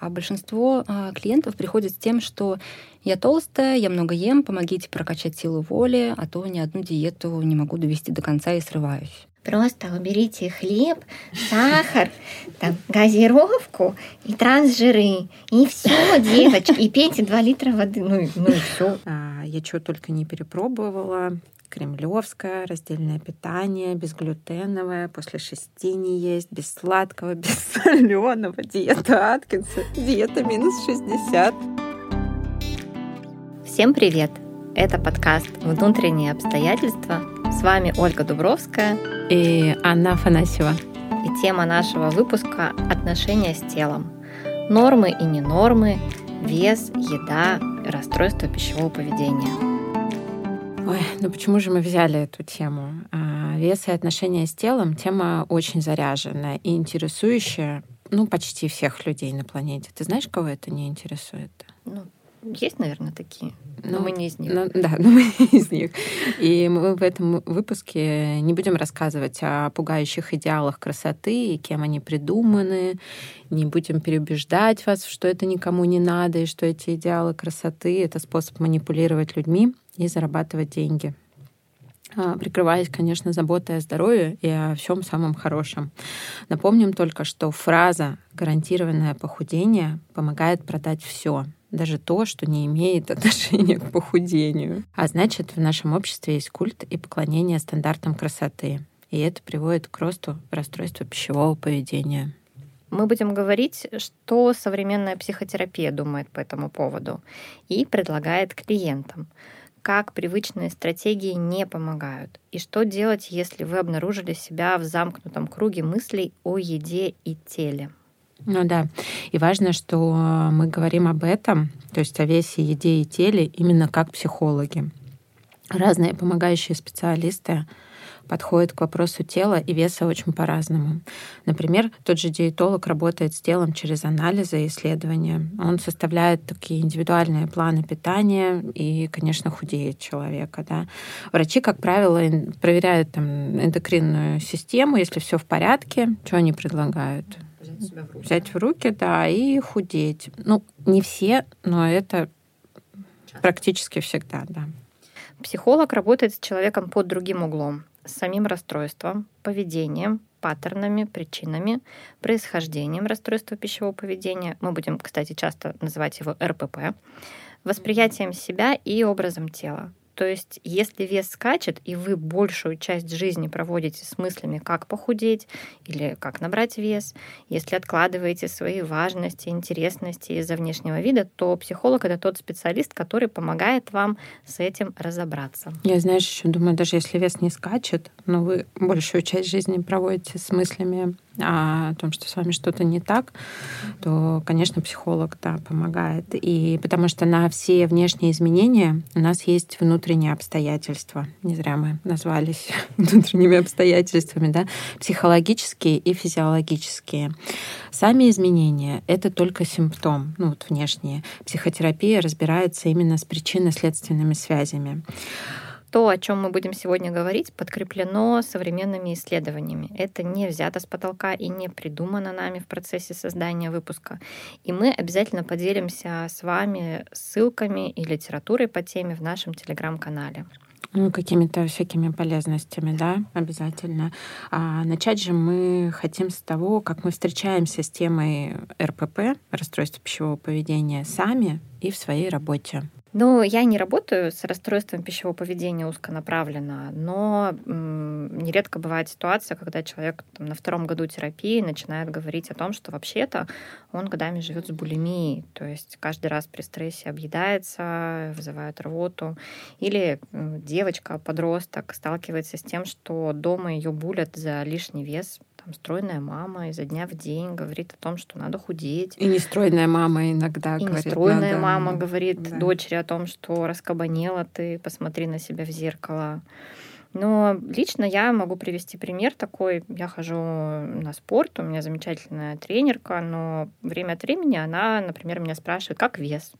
А большинство а, клиентов приходят с тем, что я толстая, я много ем, помогите прокачать силу воли, а то ни одну диету не могу довести до конца и срываюсь. Просто уберите хлеб, сахар, там, газировку и трансжиры. И все, девочки. И пейте 2 литра воды. Ну, ну и все. А, я что только не перепробовала. Кремлевское, раздельное питание, безглютеновое, после шести не есть, без сладкого, без соленого, диета Аткинса, диета минус 60. Всем привет! Это подкаст «Внутренние обстоятельства». С вами Ольга Дубровская и Анна Афанасьева. И тема нашего выпуска – отношения с телом. Нормы и ненормы, вес, еда, расстройство пищевого поведения – Ой, ну почему же мы взяли эту тему? А, вес и отношения с телом — тема очень заряженная и интересующая, ну, почти всех людей на планете. Ты знаешь, кого это не интересует? Ну, есть, наверное, такие, но ну, мы не из них. Ну, да, но мы не из них. И мы в этом выпуске не будем рассказывать о пугающих идеалах красоты и кем они придуманы, не будем переубеждать вас, что это никому не надо, и что эти идеалы красоты — это способ манипулировать людьми и зарабатывать деньги а, прикрываясь, конечно, заботой о здоровье и о всем самом хорошем. Напомним только, что фраза «гарантированное похудение» помогает продать все, даже то, что не имеет отношения к похудению. А значит, в нашем обществе есть культ и поклонение стандартам красоты. И это приводит к росту расстройства пищевого поведения. Мы будем говорить, что современная психотерапия думает по этому поводу и предлагает клиентам как привычные стратегии не помогают, и что делать, если вы обнаружили себя в замкнутом круге мыслей о еде и теле. Ну да. И важно, что мы говорим об этом, то есть о весе, еде и теле, именно как психологи. Разные помогающие специалисты подходит к вопросу тела и веса очень по-разному. Например, тот же диетолог работает с телом через анализы и исследования. Он составляет такие индивидуальные планы питания и, конечно, худеет человека. Да. Врачи, как правило, проверяют там, эндокринную систему, если все в порядке, что они предлагают? Взять себя в руки. Взять в руки, да, и худеть. Ну, не все, но это Часто. практически всегда, да. Психолог работает с человеком под другим углом с самим расстройством, поведением, паттернами, причинами, происхождением расстройства пищевого поведения. Мы будем, кстати, часто называть его РПП, восприятием себя и образом тела. То есть, если вес скачет, и вы большую часть жизни проводите с мыслями, как похудеть или как набрать вес, если откладываете свои важности, интересности из-за внешнего вида, то психолог это тот специалист, который помогает вам с этим разобраться. Я, знаешь, еще думаю, даже если вес не скачет, но вы большую часть жизни проводите с мыслями о том, что с вами что-то не так, то, конечно, психолог да, помогает. И потому что на все внешние изменения у нас есть внутренние обстоятельства. Не зря мы назвались внутренними обстоятельствами, да, психологические и физиологические. Сами изменения — это только симптом, ну вот внешние. Психотерапия разбирается именно с причинно-следственными связями. То, о чем мы будем сегодня говорить, подкреплено современными исследованиями. Это не взято с потолка и не придумано нами в процессе создания выпуска. И мы обязательно поделимся с вами ссылками и литературой по теме в нашем телеграм-канале. Ну, какими-то всякими полезностями, да, обязательно. А начать же мы хотим с того, как мы встречаемся с темой РПП, расстройства пищевого поведения, сами и в своей работе. Ну, я не работаю с расстройством пищевого поведения узконаправленно, но м, нередко бывает ситуация, когда человек там, на втором году терапии начинает говорить о том, что вообще-то он годами живет с булимией, то есть каждый раз при стрессе объедается, вызывает рвоту, или девочка, подросток сталкивается с тем, что дома ее булят за лишний вес, там стройная мама изо дня в день говорит о том, что надо худеть. И нестройная мама иногда и говорит. нестройная надо... мама говорит да. дочери о том, что раскабанела ты, посмотри на себя в зеркало. Но лично я могу привести пример такой. Я хожу на спорт, у меня замечательная тренерка, но время от времени она, например, меня спрашивает, как вес.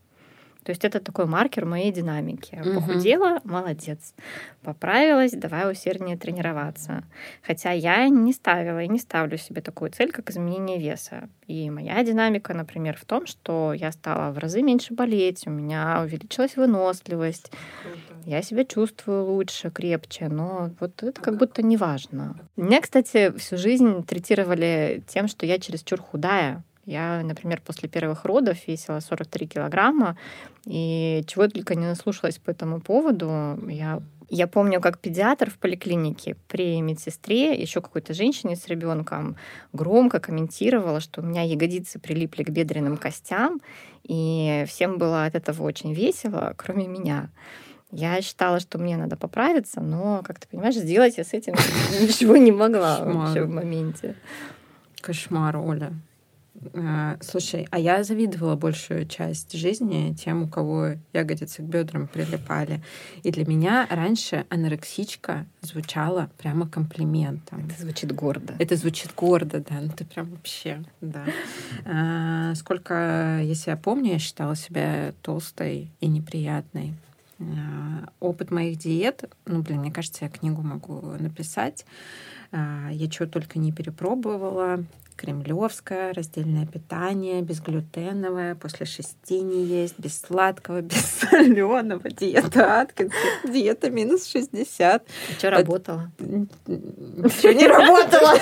То есть это такой маркер моей динамики. Похудела, молодец. Поправилась, давай усерднее тренироваться. Хотя я не ставила и не ставлю себе такую цель, как изменение веса. И моя динамика, например, в том, что я стала в разы меньше болеть, у меня увеличилась выносливость, я себя чувствую лучше, крепче, но вот это как будто не важно. Меня, кстати, всю жизнь третировали тем, что я чересчур худая. Я, например, после первых родов весила 43 килограмма, и чего только не наслушалась по этому поводу. Я я помню, как педиатр в поликлинике при медсестре, еще какой-то женщине с ребенком, громко комментировала, что у меня ягодицы прилипли к бедренным костям, и всем было от этого очень весело, кроме меня. Я считала, что мне надо поправиться, но, как ты понимаешь, сделать я с этим ничего не могла вообще в моменте. Кошмар, Оля. Э, слушай, а я завидовала большую часть жизни тем, у кого ягодицы к бедрам прилипали. И для меня раньше анорексичка звучала прямо комплиментом. Это звучит гордо. Это звучит гордо, да. Ну ты прям вообще, да. А, сколько, если я помню, я считала себя толстой и неприятной. А, опыт моих диет, ну, блин, мне кажется, я книгу могу написать. Я чего только не перепробовала кремлевское, раздельное питание, безглютеновое, после шести не есть, без сладкого, без соленого, диета Аткинса, диета минус 60. Что работало? Ничего не работало.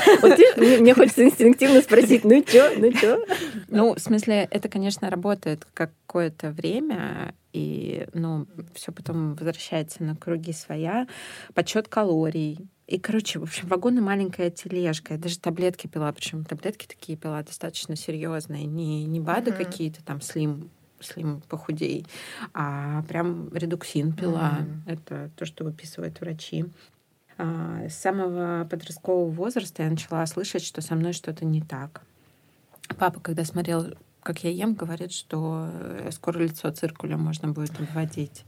Мне хочется инстинктивно спросить, ну что, ну что? Ну, в смысле, это, конечно, работает какое-то время, и ну, все потом возвращается на круги своя. Подсчет калорий, и, короче, в общем, вагон и маленькая тележка. Я даже таблетки пила, причем таблетки такие пила достаточно серьезные, не, не БАДы mm-hmm. какие-то там слим слим похудей, а прям редуксин пила. Mm-hmm. Это то, что выписывают врачи. А, с самого подросткового возраста я начала слышать, что со мной что-то не так. Папа, когда смотрел как я ем, говорит, что э, скоро лицо циркулем можно будет обводить.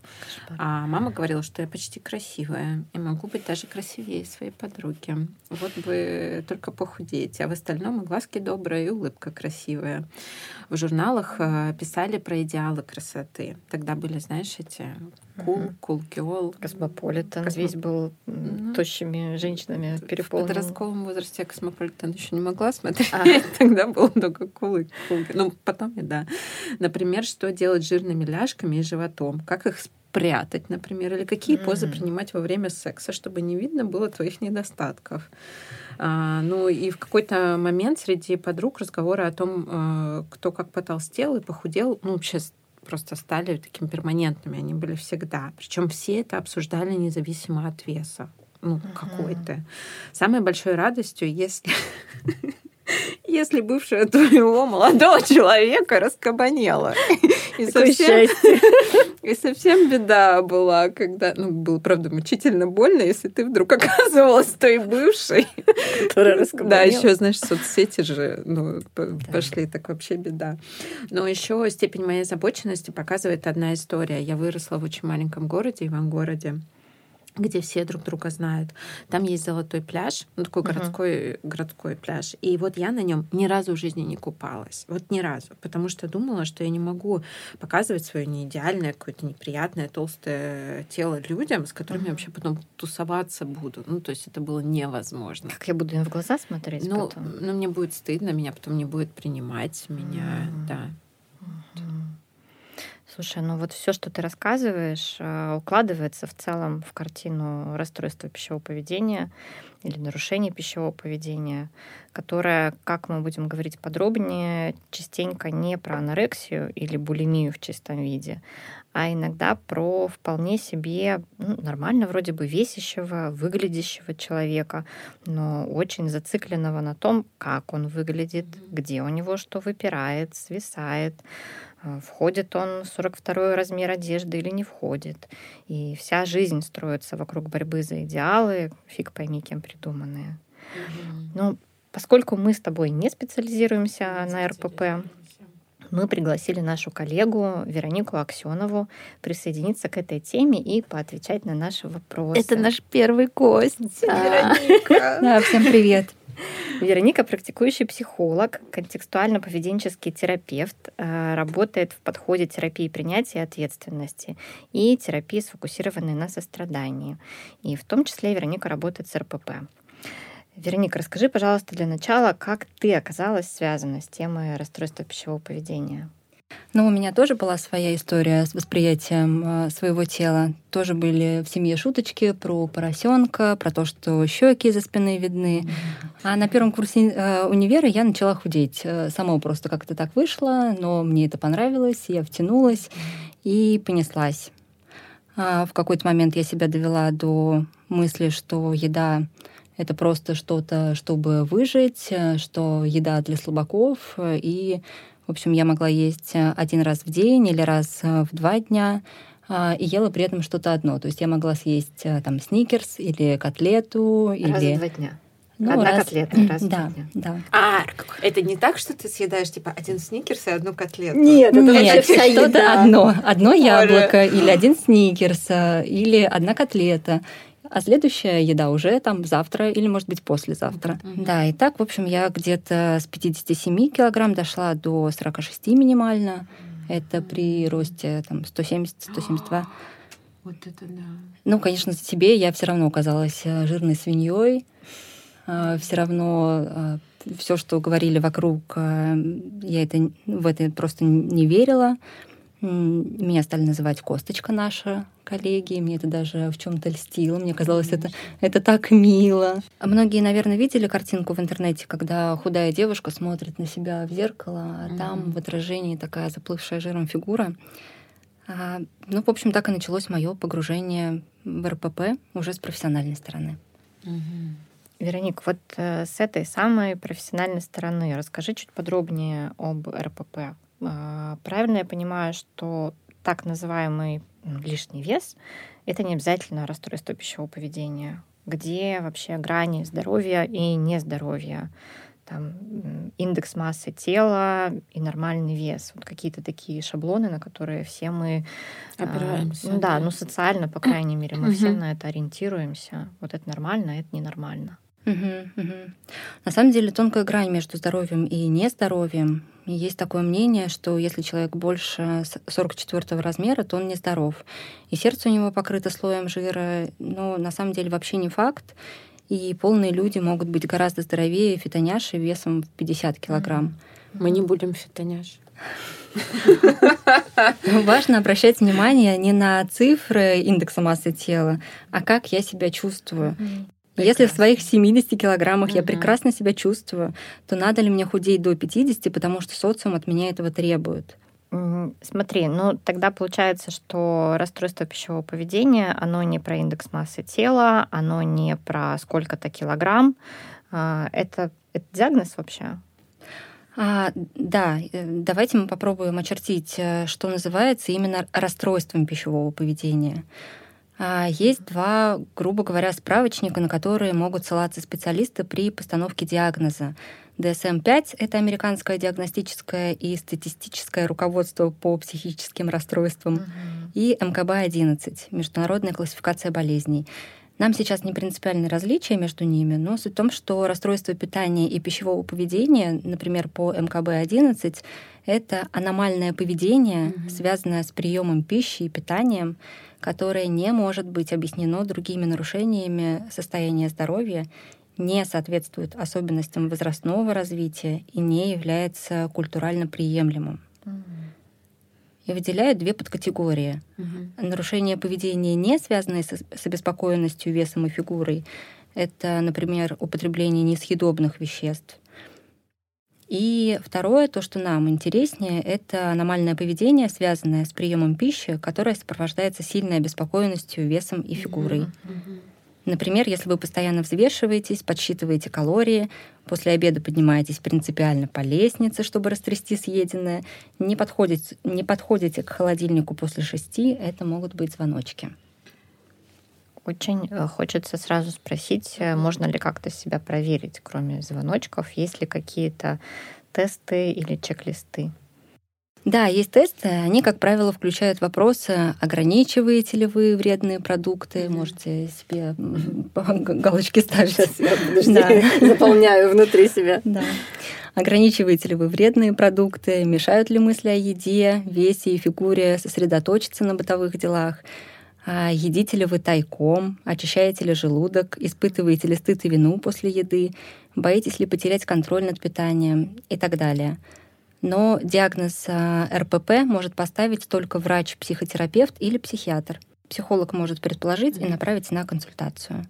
А мама говорила, что я почти красивая и могу быть даже красивее своей подруги. Вот бы только похудеть. А в остальном и глазки добрые, и улыбка красивая. В журналах э, писали про идеалы красоты. Тогда были, знаешь, эти Cool, Cool Girl. Cosmopolitan Космо... весь был ну, тощими женщинами переполнен. В подростковом возрасте Космополитен еще не могла смотреть. А. Тогда было только Cool и Cool. Ну, потом я, да. Например, что делать с жирными ляжками и животом? Как их спрятать, например? Или какие mm-hmm. позы принимать во время секса, чтобы не видно было твоих недостатков? А, ну и в какой-то момент среди подруг разговоры о том, э, кто как потолстел и похудел, ну, вообще просто стали такими перманентными, они были всегда. Причем все это обсуждали независимо от веса ну, uh-huh. какой-то. Самой большой радостью, если если бывшая твоего молодого человека раскабанела. И совсем, и совсем беда была, когда... Ну, было, правда, мучительно больно, если ты вдруг оказывалась той бывшей. Которая Да, еще, знаешь, соцсети же ну, пошли, так вообще беда. Но еще степень моей озабоченности показывает одна история. Я выросла в очень маленьком городе, Ивангороде. городе где все друг друга знают. Там есть золотой пляж, ну, такой uh-huh. городской, городской пляж. И вот я на нем ни разу в жизни не купалась. Вот ни разу. Потому что думала, что я не могу показывать свое неидеальное, какое-то неприятное, толстое тело людям, с которыми uh-huh. я вообще потом тусоваться буду. Ну, то есть это было невозможно. Как я буду им в глаза смотреть ну, потом? Ну, мне будет стыдно, меня потом не будет принимать, меня, uh-huh. да. Слушай, ну вот все, что ты рассказываешь, э, укладывается в целом в картину расстройства пищевого поведения или нарушения пищевого поведения, которое, как мы будем говорить подробнее, частенько не про анорексию или булимию в чистом виде, а иногда про вполне себе ну, нормально вроде бы весящего, выглядящего человека, но очень зацикленного на том, как он выглядит, где у него что выпирает, свисает, а, входит он в 42 размер одежды или не входит. И вся жизнь строится вокруг борьбы за идеалы, фиг пойми, кем придуманные. Угу. Ну, поскольку мы с тобой не специализируемся не на РПП, мы пригласили нашу коллегу Веронику Аксенову присоединиться к этой теме и поотвечать на наши вопросы. Это наш первый гость. Да. Вероника. Да, всем привет. Вероника практикующий психолог, контекстуально-поведенческий терапевт, э, работает в подходе терапии принятия ответственности и терапии, сфокусированной на сострадании. И в том числе Вероника работает с РПП. Вероника, расскажи, пожалуйста, для начала, как ты оказалась связана с темой расстройства пищевого поведения? Ну, у меня тоже была своя история с восприятием э, своего тела. Тоже были в семье шуточки про поросенка, про то, что щеки за спины видны. А на первом курсе э, универа я начала худеть. Э, само просто как-то так вышло, но мне это понравилось, я втянулась и понеслась. А в какой-то момент я себя довела до мысли, что еда это просто что-то, чтобы выжить, э, что еда для слабаков, э, и в общем, я могла есть один раз в день или раз в два дня а, и ела при этом что-то одно. То есть я могла съесть там сникерс или котлету. Раз или... в два дня. Ну, Одна раз... котлета раз да. Да. А, это не так, что ты съедаешь типа один сникерс и одну котлету? Нет, это Нет, что-то одно. Одно яблоко или один сникерс или одна котлета а следующая еда уже там завтра или, может быть, послезавтра. Mm-hmm. Да, и так, в общем, я где-то с 57 килограмм дошла до 46 минимально. Mm-hmm. Это при росте там 170-172. Вот это да. Ну, конечно, себе я все равно оказалась э, жирной свиньей. А, все равно а, все, что говорили вокруг, э, я это, в это просто не верила. Меня стали называть Косточка наша, коллеги. Мне это даже в чем-то льстило. Мне казалось, это, это так мило. А многие, наверное, видели картинку в интернете, когда худая девушка смотрит на себя в зеркало, а там в отражении такая заплывшая жиром фигура. А, ну, в общем, так и началось мое погружение в РПП уже с профессиональной стороны. Вероник, вот э, с этой самой профессиональной стороны расскажи чуть подробнее об РПП. А, правильно я понимаю, что так называемый лишний вес — это не обязательно расстройство пищевого поведения. Где вообще грани здоровья и нездоровья? Там индекс массы тела и нормальный вес. Вот какие-то такие шаблоны, на которые все мы... А, Опираемся. А, ну да, ну социально, по крайней мере, мы все на это ориентируемся. Вот это нормально, а это ненормально. Угу, угу. На самом деле тонкая грань между здоровьем и нездоровьем. И есть такое мнение, что если человек больше 44 размера, то он нездоров. И сердце у него покрыто слоем жира. Но на самом деле вообще не факт. И полные люди могут быть гораздо здоровее фитоняши весом в 50 килограмм. Мы не будем фитоняши. Важно обращать внимание не на цифры индекса массы тела, а как я себя чувствую. Прекрасно. Если в своих 70 килограммах угу. я прекрасно себя чувствую, то надо ли мне худеть до 50, потому что социум от меня этого требует? Смотри, ну тогда получается, что расстройство пищевого поведения, оно не про индекс массы тела, оно не про сколько-то килограмм. А, это, это диагноз вообще? А, да, э, давайте мы попробуем очертить, э, что называется именно расстройством пищевого поведения. А, есть два, грубо говоря, справочника, на которые могут ссылаться специалисты при постановке диагноза. DSM-5 — это американское диагностическое и статистическое руководство по психическим расстройствам, mm-hmm. и МКБ-11 — международная классификация болезней. Нам сейчас не принципиальные различия между ними, но суть в том, что расстройство питания и пищевого поведения, например, по МКБ-11, это аномальное поведение, mm-hmm. связанное с приемом пищи и питанием, которое не может быть объяснено другими нарушениями состояния здоровья, не соответствует особенностям возрастного развития и не является культурально приемлемым. И выделяют две подкатегории. Угу. Нарушение поведения, не связанные с, с обеспокоенностью весом и фигурой, это, например, употребление несъедобных веществ, и второе, то, что нам интереснее, это аномальное поведение, связанное с приемом пищи, которое сопровождается сильной обеспокоенностью весом и фигурой. Например, если вы постоянно взвешиваетесь, подсчитываете калории, после обеда поднимаетесь принципиально по лестнице, чтобы растрясти съеденное, не подходите, не подходите к холодильнику после шести, это могут быть звоночки. Очень э, хочется сразу спросить, э, можно ли как-то себя проверить, кроме звоночков, есть ли какие-то тесты или чек-листы? Да, есть тесты. Они, как правило, включают вопросы, ограничиваете ли вы вредные продукты, можете себе галочки ставить. Сейчас я, подожди, да. заполняю внутри себя. Да. Ограничиваете ли вы вредные продукты, мешают ли мысли о еде, весе и фигуре сосредоточиться на бытовых делах, а едите ли вы тайком, очищаете ли желудок, испытываете ли стыд и вину после еды, боитесь ли потерять контроль над питанием и так далее – но диагноз а, РПП может поставить только врач-психотерапевт или психиатр. Психолог может предположить и направить на консультацию.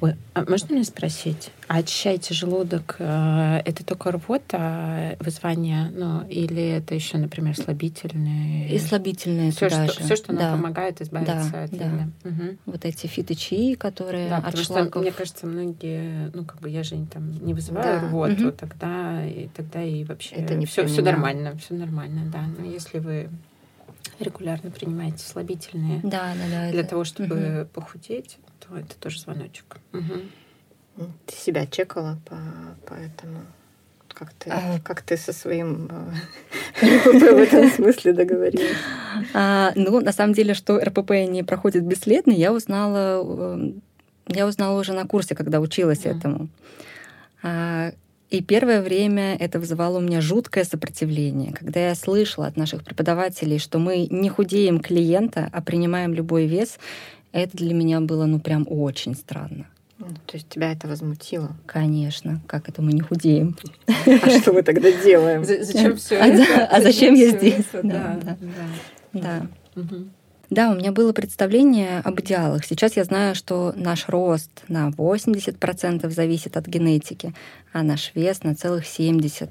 Ой, а можно мне спросить, а очищаете желудок, э, это только рвота, вызвание, ну, или это еще, например, слабительные? И слабительные все, туда что, же. Все, что да. нам помогает избавиться да, от да. Угу. Вот эти фиточаи, которые да, от потому шлаков. что, мне кажется, многие, ну, как бы я же там не вызываю да. рвоту, угу. тогда, и, тогда и вообще это не все, все нормально, все нормально, да. Но если вы регулярно принимаете слабительные да, да, да, для это... того, чтобы угу. похудеть, то это тоже звоночек. Угу. Ты себя чекала по, по этому? Как ты, а... как ты со своим РПП в этом смысле договорилась? А, ну, на самом деле, что РПП не проходит бесследно, я узнала, э, я узнала уже на курсе, когда училась этому. И первое время это вызывало у меня жуткое сопротивление, когда я слышала от наших преподавателей, что мы не худеем клиента, а принимаем любой вес, это для меня было ну прям очень странно. Ну, то есть тебя это возмутило? Конечно. Как это мы не худеем? А что мы тогда делаем? Зачем все а это? А зачем я здесь? Да, да. Да. У меня было представление об идеалах. Сейчас я знаю, что наш рост на 80% зависит от генетики, а наш вес на целых 70%.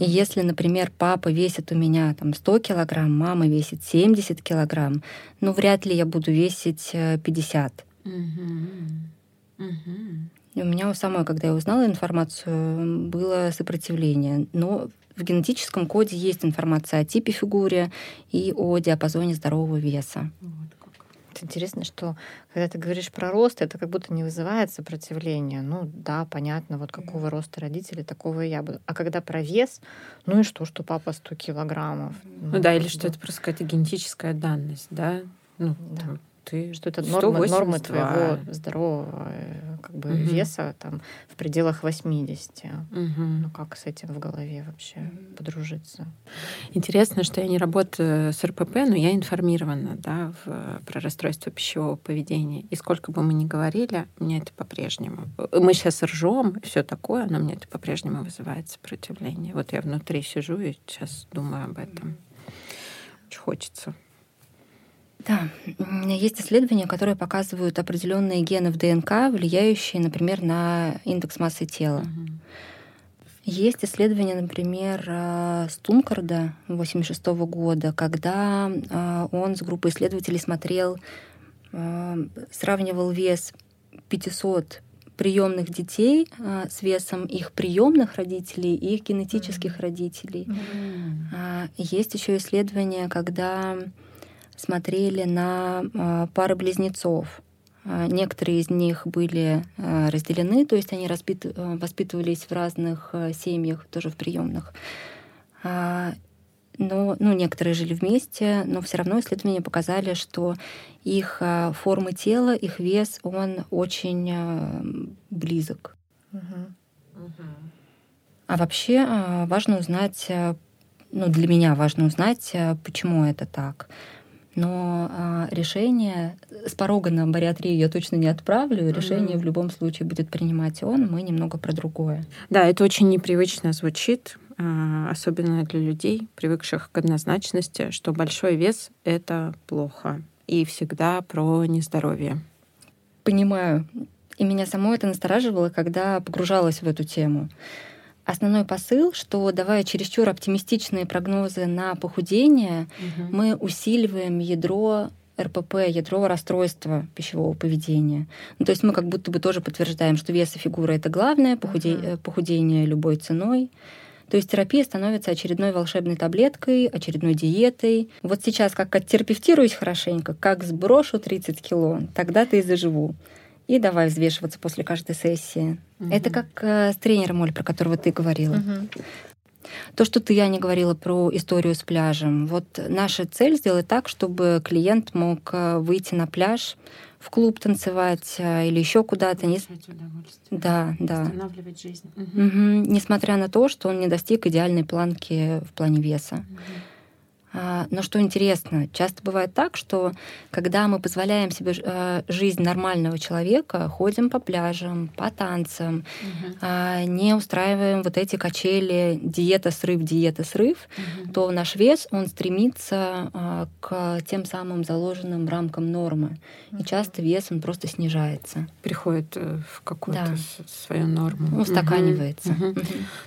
И если, например, папа весит у меня там 100 килограмм, мама весит 70 килограмм, ну вряд ли я буду весить 50. И у меня у самой, когда я узнала информацию, было сопротивление. Но в генетическом коде есть информация о типе фигуры и о диапазоне здорового веса. Это интересно, что когда ты говоришь про рост, это как будто не вызывает сопротивления. Ну да, понятно, вот какого роста родители, такого и я буду. А когда про вес, ну и что, что папа 100 килограммов? Ну, ну да, или что это просто какая-то генетическая данность, да? Ну, да. там, ты что это нормы, нормы твоего здорового э, как бы, угу. веса там, в пределах 80. Угу. Ну как с этим в голове вообще подружиться? Интересно, что я не работаю с РПП, но я информирована да, в, про расстройство пищевого поведения. И сколько бы мы ни говорили, мне это по-прежнему. Мы сейчас ржем, все такое, но мне это по-прежнему вызывает сопротивление. Вот я внутри сижу и сейчас думаю об этом. Очень хочется. Да, есть исследования, которые показывают определенные гены в ДНК, влияющие, например, на индекс массы тела. Угу. Есть исследование, например, э, Стункарда 1986 года, когда э, он с группой исследователей смотрел, э, сравнивал вес 500 приемных детей с весом их приемных родителей и их генетических mm-hmm. родителей. Mm-hmm. Есть еще исследование, когда смотрели на а, пары близнецов. А, некоторые из них были а, разделены, то есть они воспитывались в разных семьях, тоже в приемных. Но, ну, некоторые жили вместе, но все равно исследования показали, что их формы тела, их вес, он очень близок. Угу. А вообще важно узнать, ну, для меня важно узнать, почему это так. Но а, решение с порога на бариатрию я точно не отправлю. Решение mm-hmm. в любом случае будет принимать он. Мы немного про другое. Да, это очень непривычно звучит, а, особенно для людей, привыкших к однозначности, что большой вес — это плохо. И всегда про нездоровье. Понимаю. И меня само это настораживало, когда погружалась в эту тему. Основной посыл, что давая чересчур оптимистичные прогнозы на похудение, угу. мы усиливаем ядро РПП, ядро расстройства пищевого поведения. Ну, то есть мы как будто бы тоже подтверждаем, что вес и фигура это главное, похуде... uh похудение любой ценой. То есть терапия становится очередной волшебной таблеткой, очередной диетой. Вот сейчас как оттерапевтируюсь хорошенько, как сброшу 30 кило, тогда-то и заживу и давай взвешиваться после каждой сессии. Угу. Это как э, с тренером, Оль, про которого ты говорила. Угу. То, что ты, я не говорила про историю с пляжем. Вот наша цель сделать так, чтобы клиент мог э, выйти на пляж, в клуб танцевать э, или еще куда-то. Не... Да, да. Восстанавливать жизнь. Угу. Угу. Несмотря на то, что он не достиг идеальной планки в плане веса. Угу. А, но что интересно, часто бывает так, что когда мы позволяем себе э, жизнь нормального человека, ходим по пляжам, по танцам, угу. не устраиваем вот эти качели диета, срыв, диета, срыв, угу. то наш вес, он стремится а, к тем самым заложенным рамкам нормы. Угу. И часто вес, он просто снижается. Приходит э, в какую-то да. свою норму. Устаканивается. Угу. Угу.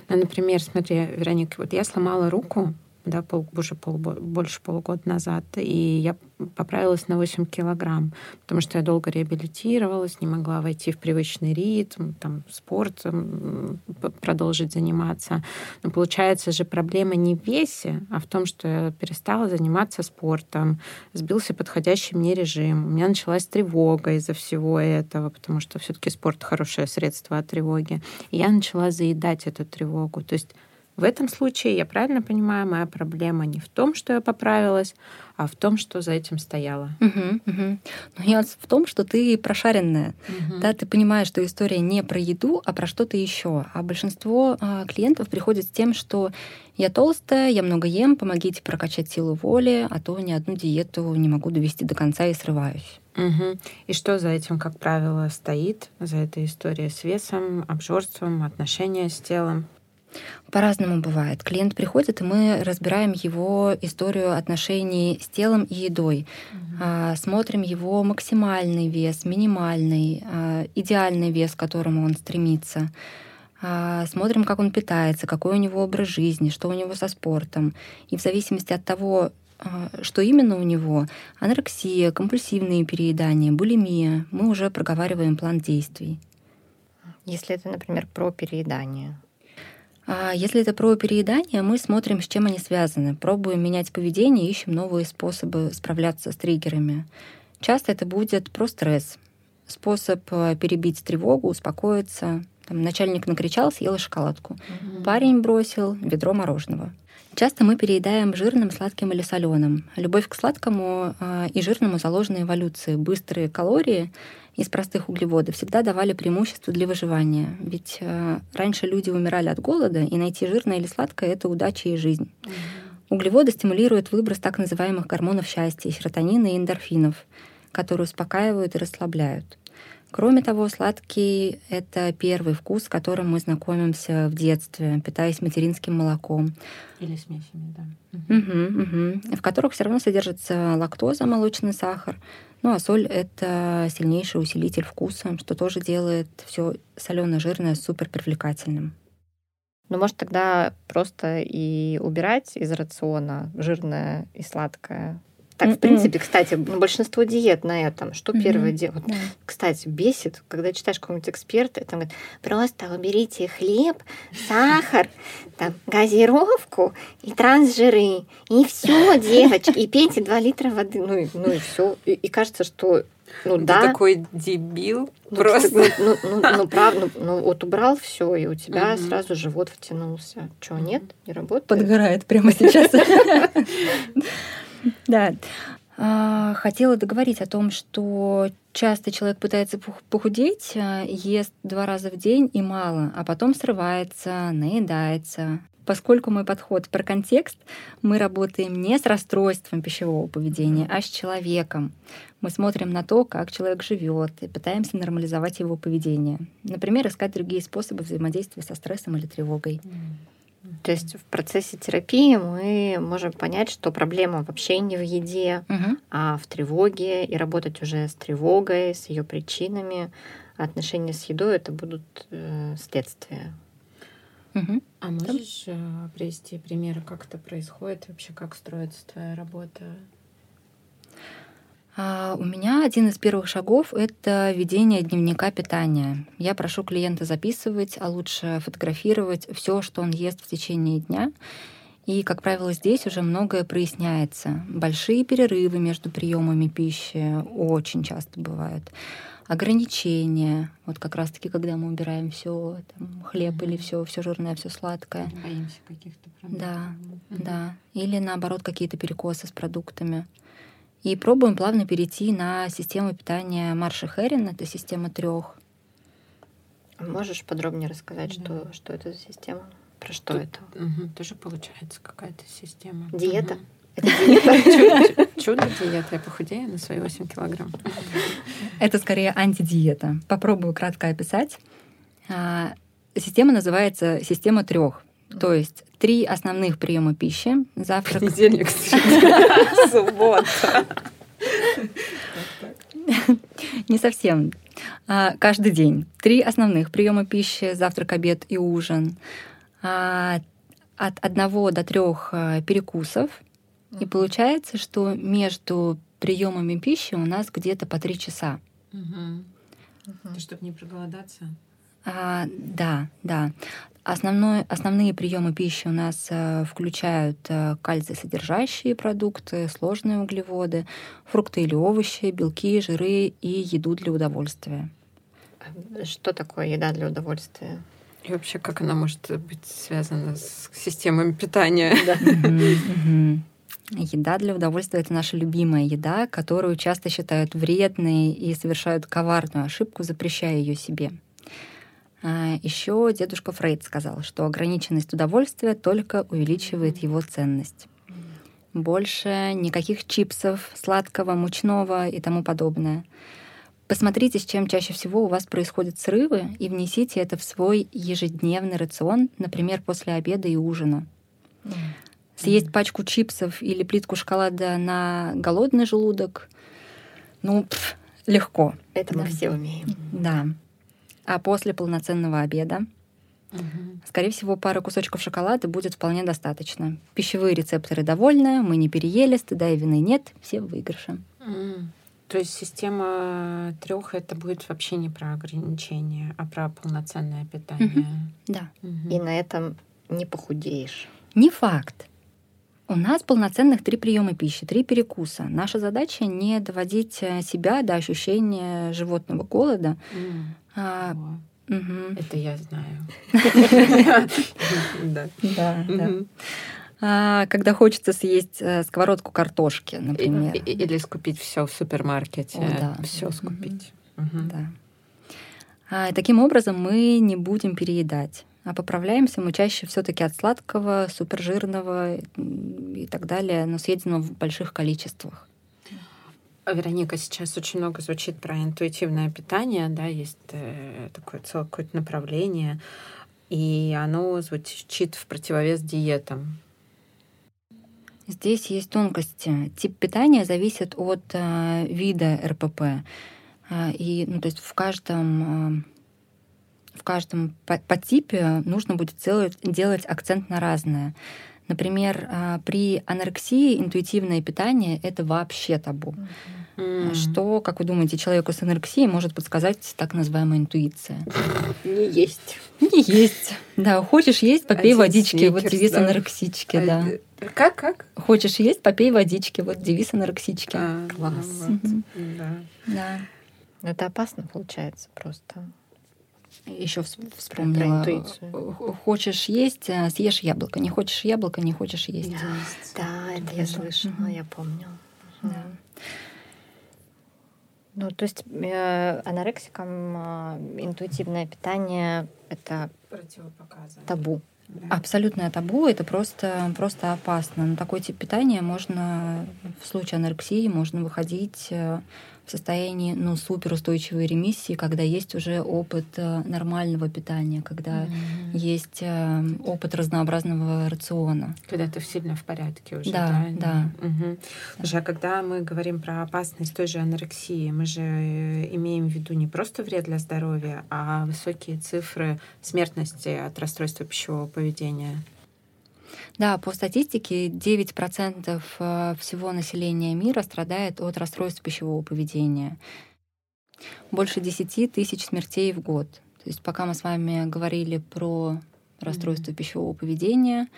Ну, например, смотри, Вероника, вот я сломала руку, да, пол, уже пол, больше полугода назад, и я поправилась на 8 килограмм, потому что я долго реабилитировалась, не могла войти в привычный ритм, там, спортом продолжить заниматься. Но получается же проблема не в весе, а в том, что я перестала заниматься спортом, сбился подходящий мне режим. У меня началась тревога из-за всего этого, потому что все таки спорт — хорошее средство от тревоги. И я начала заедать эту тревогу. То есть в этом случае, я правильно понимаю, моя проблема не в том, что я поправилась, а в том, что за этим стояло. Угу, угу. Но в том, что ты прошаренная. Угу. Да, ты понимаешь, что история не про еду, а про что-то еще. А большинство а, клиентов приходит с тем, что я толстая, я много ем, помогите прокачать силу воли, а то ни одну диету не могу довести до конца и срываюсь. Угу. И что за этим, как правило, стоит, за этой историей с весом, обжорством, отношения с телом? По-разному бывает. Клиент приходит, и мы разбираем его историю отношений с телом и едой. Угу. Смотрим его максимальный вес, минимальный, а, идеальный вес, к которому он стремится. А, смотрим, как он питается, какой у него образ жизни, что у него со спортом. И в зависимости от того, что именно у него, анорексия, компульсивные переедания, булимия, мы уже проговариваем план действий. Если это, например, про переедание, а если это про переедание, мы смотрим, с чем они связаны, пробуем менять поведение, ищем новые способы справляться с триггерами. Часто это будет про стресс, способ э, перебить тревогу, успокоиться. Там, начальник накричал, съел шоколадку. Угу. Парень бросил ведро мороженого. Часто мы переедаем жирным, сладким или соленым. Любовь к сладкому э, и жирному заложена эволюцией. Быстрые калории из простых углеводов всегда давали преимущество для выживания. Ведь э, раньше люди умирали от голода, и найти жирное или сладкое — это удача и жизнь. Mm-hmm. Углеводы стимулируют выброс так называемых гормонов счастья, серотонина и эндорфинов, которые успокаивают и расслабляют. Кроме того, сладкий — это первый вкус, с которым мы знакомимся в детстве, питаясь материнским молоком. Или смесями, да. Угу, угу. В которых все равно содержится лактоза, молочный сахар, ну а соль это сильнейший усилитель вкуса, что тоже делает все соленое-жирное супер привлекательным. Ну, может, тогда просто и убирать из рациона жирное и сладкое, так, в принципе, кстати, большинство диет на этом. Что первое делают? Кстати, бесит, когда читаешь какого-нибудь эксперта, там говорит, просто уберите хлеб, сахар, там, газировку и трансжиры. И все, девочки. И пейте 2 литра воды. Ну и, ну и все. И, и кажется, что ну Ты да. такой дебил. Ну, просто. Ну, ну, ну, ну правда, ну, ну вот убрал все, и у тебя угу. сразу живот втянулся. Что, нет? Не работает? Подгорает прямо сейчас. Да. А, хотела договорить о том, что часто человек пытается похудеть, а, ест два раза в день и мало, а потом срывается, наедается. Поскольку мой подход про контекст, мы работаем не с расстройством пищевого поведения, а с человеком. Мы смотрим на то, как человек живет, и пытаемся нормализовать его поведение. Например, искать другие способы взаимодействия со стрессом или тревогой. То есть в процессе терапии мы можем понять, что проблема вообще не в еде, угу. а в тревоге, и работать уже с тревогой, с ее причинами. А отношения с едой это будут э, следствия. Угу. А можешь э, привести примеры, как это происходит, вообще как строится твоя работа? А, у меня один из первых шагов — это ведение дневника питания. Я прошу клиента записывать, а лучше фотографировать все, что он ест в течение дня. И, как правило, здесь уже многое проясняется. Большие перерывы между приемами пищи очень часто бывают. ограничения. Вот как раз-таки, когда мы убираем все, хлеб mm-hmm. или все, все жирное, все сладкое. Боимся каких-то продуктов. Да, mm-hmm. да. Или наоборот какие-то перекосы с продуктами. И пробуем плавно перейти на систему питания Марша Херин. Это система трех. Можешь подробнее рассказать, да. что, что это за система? Про что Тут, это? Угу, тоже получается какая-то система. Диета? Угу. Это диета? Чудо-диета. Я похудею на свои 8 килограмм. Это скорее антидиета. Попробую кратко описать. А, система называется система трех. То есть три основных приема пищи. Завтрак. Понедельник, суббота. Не совсем. А, каждый день. Три основных приема пищи, завтрак, обед и ужин. А, от одного до трех а, перекусов. И получается, что между приемами пищи у нас где-то по три часа. Угу. Угу. Чтобы не проголодаться. А, да, да. Основной, основные приемы пищи у нас э, включают э, кальций-содержащие продукты, сложные углеводы, фрукты или овощи, белки, жиры и еду для удовольствия. Что такое еда для удовольствия? И вообще, как она может быть связана с системами питания? Еда для удовольствия это наша любимая еда, которую часто считают вредной и совершают коварную ошибку, запрещая ее себе. А, Еще дедушка Фрейд сказал, что ограниченность удовольствия только увеличивает его ценность. Больше никаких чипсов, сладкого, мучного и тому подобное. Посмотрите, с чем чаще всего у вас происходят срывы, и внесите это в свой ежедневный рацион, например, после обеда и ужина. Съесть пачку чипсов или плитку шоколада на голодный желудок, ну, пф, легко. Это да. мы все умеем. Да а после полноценного обеда. Угу. Скорее всего, пара кусочков шоколада будет вполне достаточно. Пищевые рецепторы довольны, мы не переели, стыда и вины нет, все в выигрыше. Mm. То есть система трех это будет вообще не про ограничения, а про полноценное питание. Угу. Да. Угу. И на этом не похудеешь. Не факт. У нас полноценных три приема пищи, три перекуса. Наша задача не доводить э, себя до ощущения животного голода. Mm. А, угу. Это я знаю. Да. Да, а, когда хочется съесть э, сковородку картошки, например. Или скупить все в супермаркете. Все скупить. Да. А, таким образом мы не будем переедать. А поправляемся мы чаще все-таки от сладкого, супержирного и так далее, но съеденного в больших количествах. Вероника, сейчас очень много звучит про интуитивное питание, да, есть э, такое целое какое-то направление, и оно звучит в противовес диетам. Здесь есть тонкости. Тип питания зависит от э, вида РПП. Э, и, ну, то есть в каждом, э, в каждом подтипе нужно будет делать, делать акцент на разное. Например, э, при анорексии интуитивное питание это вообще табу. Mm-hmm. Mm. Что, как вы думаете, человеку с анорексией может подсказать так называемая интуиция? Не есть. Не есть. Да, хочешь есть, попей Один водички. Сникерс, вот девиз да. анорексички, да. Как, как? Хочешь есть, попей водички. Вот девиз анорексички. А, Класс. Вот. Угу. Да. да. Это опасно получается просто. Еще вспомнила. Про интуицию. Хочешь есть, э, съешь яблоко. Не хочешь яблоко, не хочешь есть. Да, да это я слышала, я помню. Да. Ну, то есть э, анорексикам э, интуитивное питание это табу. Да. Абсолютное табу это просто, просто опасно. На такой тип питания можно в случае анорексии можно выходить э, в состоянии ну, суперустойчивой ремиссии, когда есть уже опыт э, нормального питания, когда mm-hmm. есть э, опыт разнообразного рациона. Когда ты сильно в порядке уже. Да, да. да. Угу. Слушай, а когда мы говорим про опасность той же анорексии, мы же э, имеем в виду не просто вред для здоровья, а высокие цифры смертности от расстройства пищевого поведения. Да, по статистике 9% э, всего населения мира страдает от расстройств пищевого поведения. Больше 10 тысяч смертей в год. То есть пока мы с вами говорили про расстройство mm-hmm. пищевого поведения,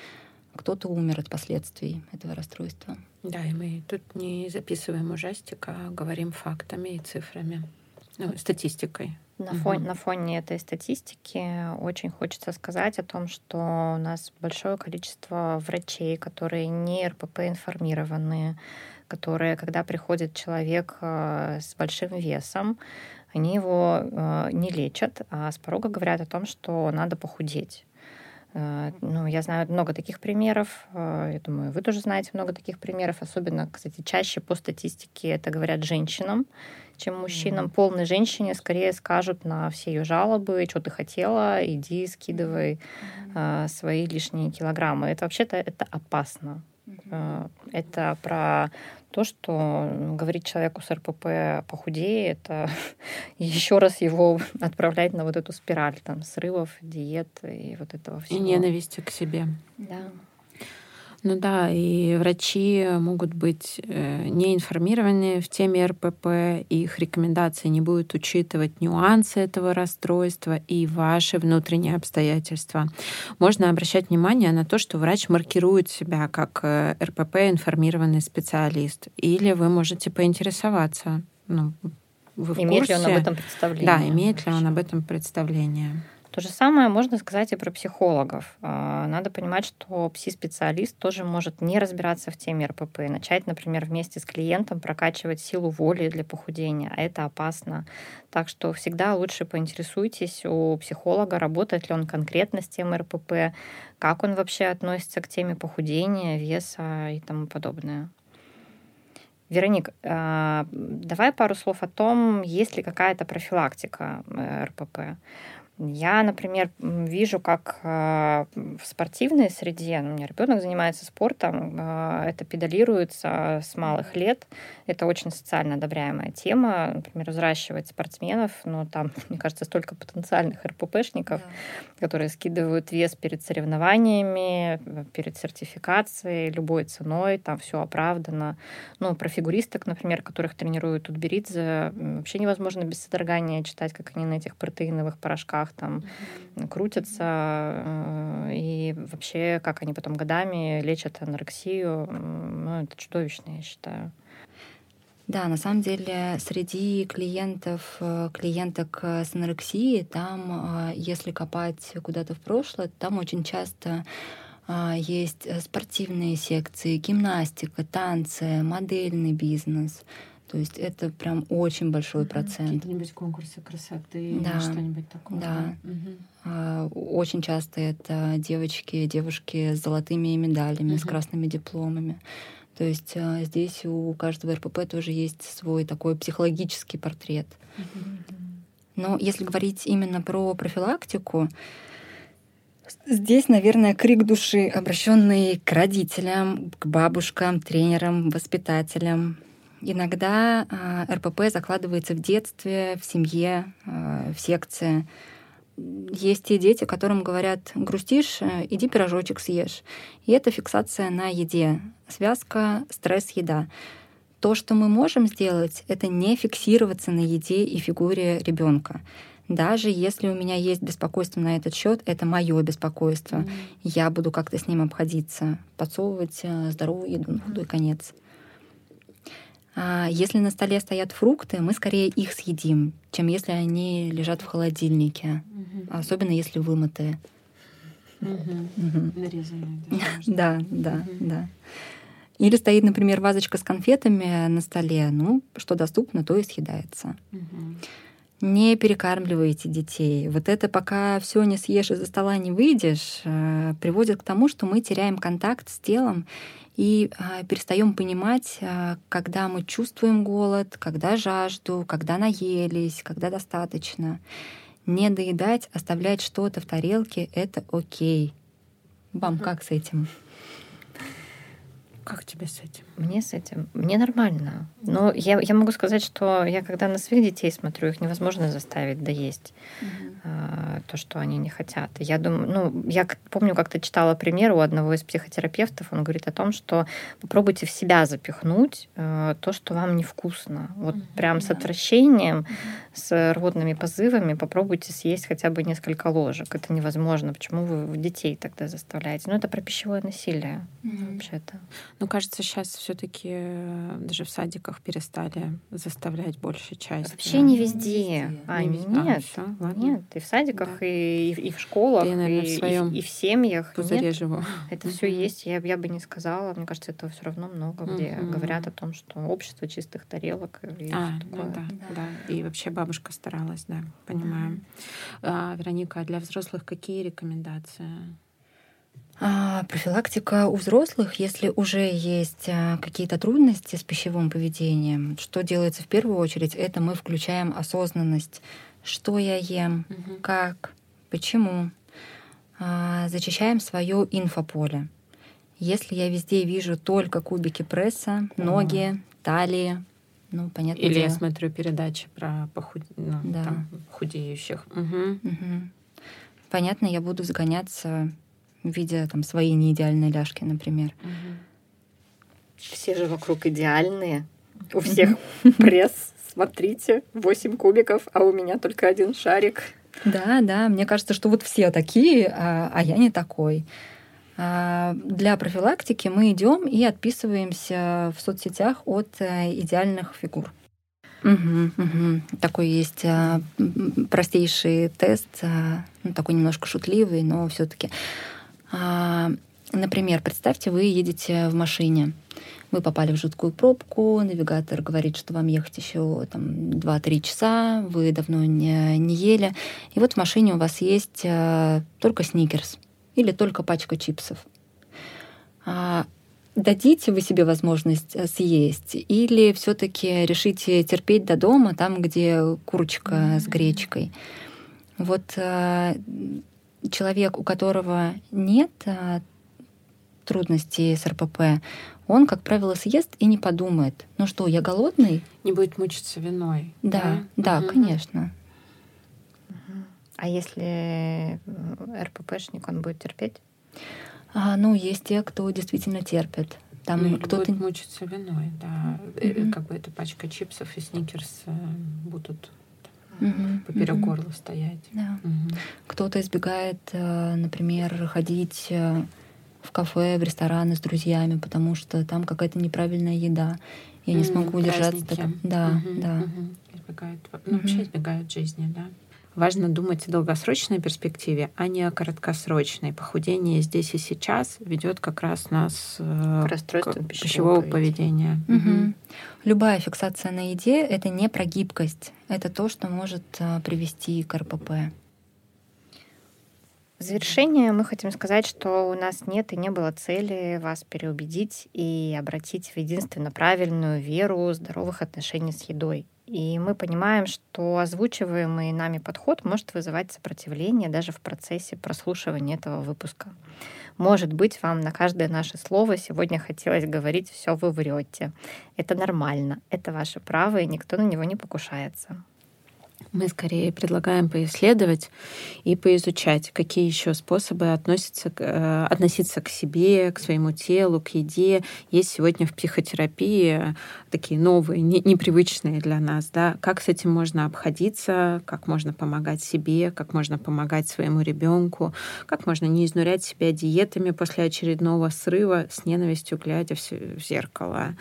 кто-то умер от последствий этого расстройства. Да, и мы тут не записываем ужастик, а говорим фактами и цифрами. Ну, статистикой. На, угу. фоне, на фоне этой статистики очень хочется сказать о том, что у нас большое количество врачей, которые не РПП информированные, которые, когда приходит человек э, с большим весом, они его э, не лечат, а с порога говорят о том, что надо похудеть. Э, ну, я знаю много таких примеров. Я думаю, вы тоже знаете много таких примеров. Особенно, кстати, чаще по статистике это говорят женщинам, чем мужчинам. Mm-hmm. Полной женщине скорее скажут на все ее жалобы, что ты хотела, иди, скидывай mm-hmm. свои лишние килограммы. Это вообще-то это опасно. Mm-hmm. Это про то, что говорить человеку с РПП похудее, это еще раз его отправлять на вот эту спираль там срывов, диет и вот этого всего. И ненависти к себе. Да. Ну да, и врачи могут быть э, не информированы в теме РПП, их рекомендации не будут учитывать нюансы этого расстройства и ваши внутренние обстоятельства. Можно обращать внимание на то, что врач маркирует себя как э, РПП информированный специалист, или вы можете поинтересоваться. Ну, вы в имеет курсе? ли он об этом представление? Да, имеет ли он об этом представление. То же самое можно сказать и про психологов. А, надо понимать, что пси-специалист тоже может не разбираться в теме РПП, начать, например, вместе с клиентом прокачивать силу воли для похудения, а это опасно. Так что всегда лучше поинтересуйтесь у психолога, работает ли он конкретно с темой РПП, как он вообще относится к теме похудения, веса и тому подобное. Вероник, а, давай пару слов о том, есть ли какая-то профилактика э, РПП. Я, например, вижу, как э, в спортивной среде, ну, у меня ребенок занимается спортом, э, это педалируется с малых лет. Это очень социально одобряемая тема. Например, взращивать спортсменов, но там, мне кажется, столько потенциальных РППшников, да. которые скидывают вес перед соревнованиями, перед сертификацией, любой ценой, там все оправдано. Ну, про фигуристок, например, которых тренируют Тутберидзе, вообще невозможно без содрогания читать, как они на этих протеиновых порошках головах там крутятся, э, и вообще, как они потом годами лечат анорексию, ну, это чудовищно, я считаю. Да, на самом деле среди клиентов, э, клиенток с анорексией, там, э, если копать куда-то в прошлое, там очень часто есть спортивные секции, гимнастика, танцы, модельный бизнес. То есть это прям очень большой угу. процент. Какие-нибудь конкурсы красоты да. или что-нибудь такое. Да. Угу. Очень часто это девочки, девушки с золотыми медалями, угу. с красными дипломами. То есть а, здесь у каждого РПП тоже есть свой такой психологический портрет. Но если говорить именно про профилактику, Здесь, наверное, крик души, обращенный к родителям, к бабушкам, тренерам, воспитателям, Иногда э, РПП закладывается в детстве, в семье, э, в секции. Есть те дети, которым говорят, грустишь, э, иди пирожочек съешь. И это фиксация на еде. Связка стресс-еда. То, что мы можем сделать, это не фиксироваться на еде и фигуре ребенка. Даже если у меня есть беспокойство на этот счет, это мое беспокойство. Mm. Я буду как-то с ним обходиться, подсовывать здоровую еду на худой конец. А если на столе стоят фрукты, мы скорее их съедим, чем если они лежат в холодильнике, угу. особенно если вымытые. Нарезанные. Да, да, да. Или стоит, например, вазочка с конфетами на столе. Ну, что доступно, то и съедается. Не перекармливайте детей. Вот это пока все не съешь из-за стола не выйдешь, э, приводит к тому, что мы теряем контакт с телом и а, перестаем понимать, а, когда мы чувствуем голод, когда жажду, когда наелись, когда достаточно. Не доедать, оставлять что-то в тарелке — это окей. Вам как с этим? Как тебе с этим? Мне с этим. Мне нормально. Но я, я могу сказать, что я когда на своих детей смотрю, их невозможно заставить доесть. Mm-hmm. э, то, что они не хотят. Я думаю, ну, я помню, как-то читала пример у одного из психотерапевтов, он говорит о том, что попробуйте в себя запихнуть э, то, что вам невкусно. Вот mm-hmm. прям с отвращением, mm-hmm. с рвотными позывами попробуйте съесть хотя бы несколько ложек. Это невозможно. Почему вы детей тогда заставляете? Ну, это про пищевое насилие mm-hmm. вообще-то. Ну, кажется, сейчас все-таки э, даже в садиках перестали заставлять больше часть. Вообще не везде. А, не везде. нет. А, все, ладно. Нет, и в садиках, да. и, и в школах, я, наверное, и, в своем и, и в семьях. Нет, живу. Это все есть. Я, я бы не сказала. Мне кажется, этого все равно много, где mm-hmm. говорят о том, что общество чистых тарелок и а, ну такое. Ну, да, да, да. И вообще бабушка старалась, да, понимаю. Mm-hmm. А, Вероника, а для взрослых какие рекомендации? А, профилактика у взрослых, если уже есть а, какие-то трудности с пищевым поведением, что делается в первую очередь, это мы включаем осознанность, что я ем, угу. как, почему. А, зачищаем свое инфополе. Если я везде вижу только кубики пресса, ноги, талии, ну, понятно. Или дело. я смотрю передачи про похуд... ну, да. там, худеющих. Угу. Угу. Понятно, я буду загоняться видя там свои неидеальные ляжки, например. Все же вокруг идеальные. У всех пресс, смотрите, 8 кубиков, а у меня только один шарик. Да, да, мне кажется, что вот все такие, а, а я не такой. А, для профилактики мы идем и отписываемся в соцсетях от э, идеальных фигур. Угу, угу. Такой есть а, простейший тест, а, ну, такой немножко шутливый, но все-таки например, представьте, вы едете в машине, вы попали в жуткую пробку, навигатор говорит, что вам ехать еще там 2-3 часа, вы давно не, не ели, и вот в машине у вас есть а, только сникерс или только пачка чипсов. А, дадите вы себе возможность э, съесть или все-таки решите терпеть до дома, там, где курочка mm-hmm. с гречкой? Вот а, человек, у которого нет а, трудностей с РПП, он, как правило, съест и не подумает, ну что, я голодный? Не будет мучиться виной. Да, да, да угу. конечно. А если РППшник, он будет терпеть? А, ну, есть те, кто действительно терпит. Там ну, кто-то будет мучиться виной, да. Mm-hmm. Как бы эта пачка чипсов и сникерс э, будут угу, поперек угу. горла стоять. Да. Угу. Кто-то избегает, э, например, ходить э, в кафе, в рестораны с друзьями, потому что там какая-то неправильная еда. Я не смогу удержаться. Да, да. Избегают, ну, вообще избегают жизни, да. Важно думать о долгосрочной перспективе, а не о краткосрочной. Похудение здесь и сейчас ведет как раз нас э, к расстройству пищевого, пищевого поведения. поведения. Угу. Любая фиксация на еде — это не про гибкость. Это то, что может э, привести к РПП. В завершение мы хотим сказать, что у нас нет и не было цели вас переубедить и обратить в единственно правильную веру здоровых отношений с едой. И мы понимаем, что озвучиваемый нами подход может вызывать сопротивление даже в процессе прослушивания этого выпуска. Может быть, вам на каждое наше слово сегодня хотелось говорить «все вы врете». Это нормально, это ваше право, и никто на него не покушается. Мы скорее предлагаем поисследовать и поизучать, какие еще способы относятся, э, относиться к себе, к своему телу, к еде. Есть сегодня в психотерапии такие новые, не, непривычные для нас, да, как с этим можно обходиться, как можно помогать себе, как можно помогать своему ребенку, как можно не изнурять себя диетами после очередного срыва с ненавистью, глядя в, в зеркало,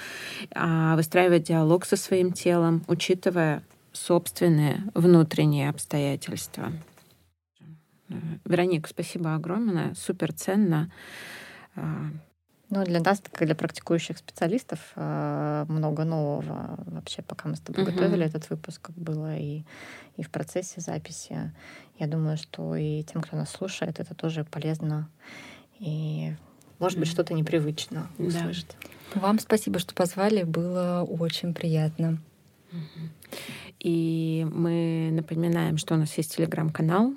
а выстраивать диалог со своим телом, учитывая собственные внутренние обстоятельства. Вероника, спасибо огромное, супер ценно. А, ну, для нас, как для практикующих специалистов, а, много нового вообще, пока мы с тобой угу. готовили этот выпуск, было и, и в процессе записи. Я думаю, что и тем, кто нас слушает, это тоже полезно. И, может быть, что-то непривычно услышать. Да. Вам спасибо, что позвали. Было очень приятно. И мы напоминаем, что у нас есть телеграм-канал.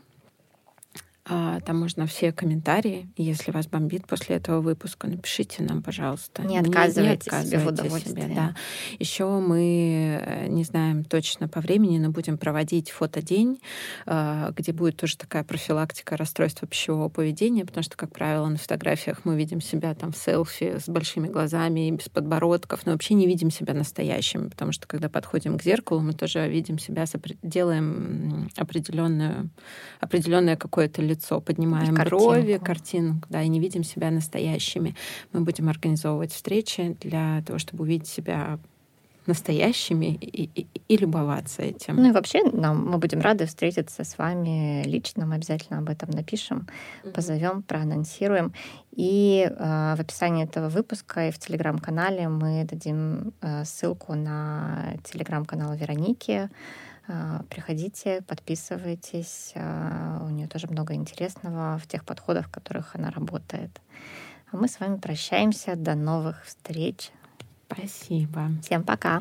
А, там можно все комментарии. Если вас бомбит после этого выпуска, напишите нам, пожалуйста. Не отказывайте, не, не отказывайте себе в удовольствии. Себе, да. Еще мы э, не знаем точно по времени, но будем проводить фотодень, а, где будет тоже такая профилактика расстройства пищевого поведения, потому что, как правило, на фотографиях мы видим себя там в селфи с большими глазами и без подбородков, но вообще не видим себя настоящими, потому что когда подходим к зеркалу, мы тоже видим себя, делаем определенную, определенное какое-то лицо, поднимаем брови, картинку, да, и не видим себя настоящими. Мы будем организовывать встречи для того, чтобы увидеть себя настоящими и, и, и любоваться этим. Ну и вообще нам, мы будем рады встретиться с вами лично, мы обязательно об этом напишем, mm-hmm. позовем, проанонсируем. И э, в описании этого выпуска и в телеграм-канале мы дадим э, ссылку на телеграм-канал Вероники. Э, приходите, подписывайтесь. Э, у нее тоже много интересного в тех подходах, в которых она работает. А мы с вами прощаемся. До новых встреч. Спасибо. Всем пока.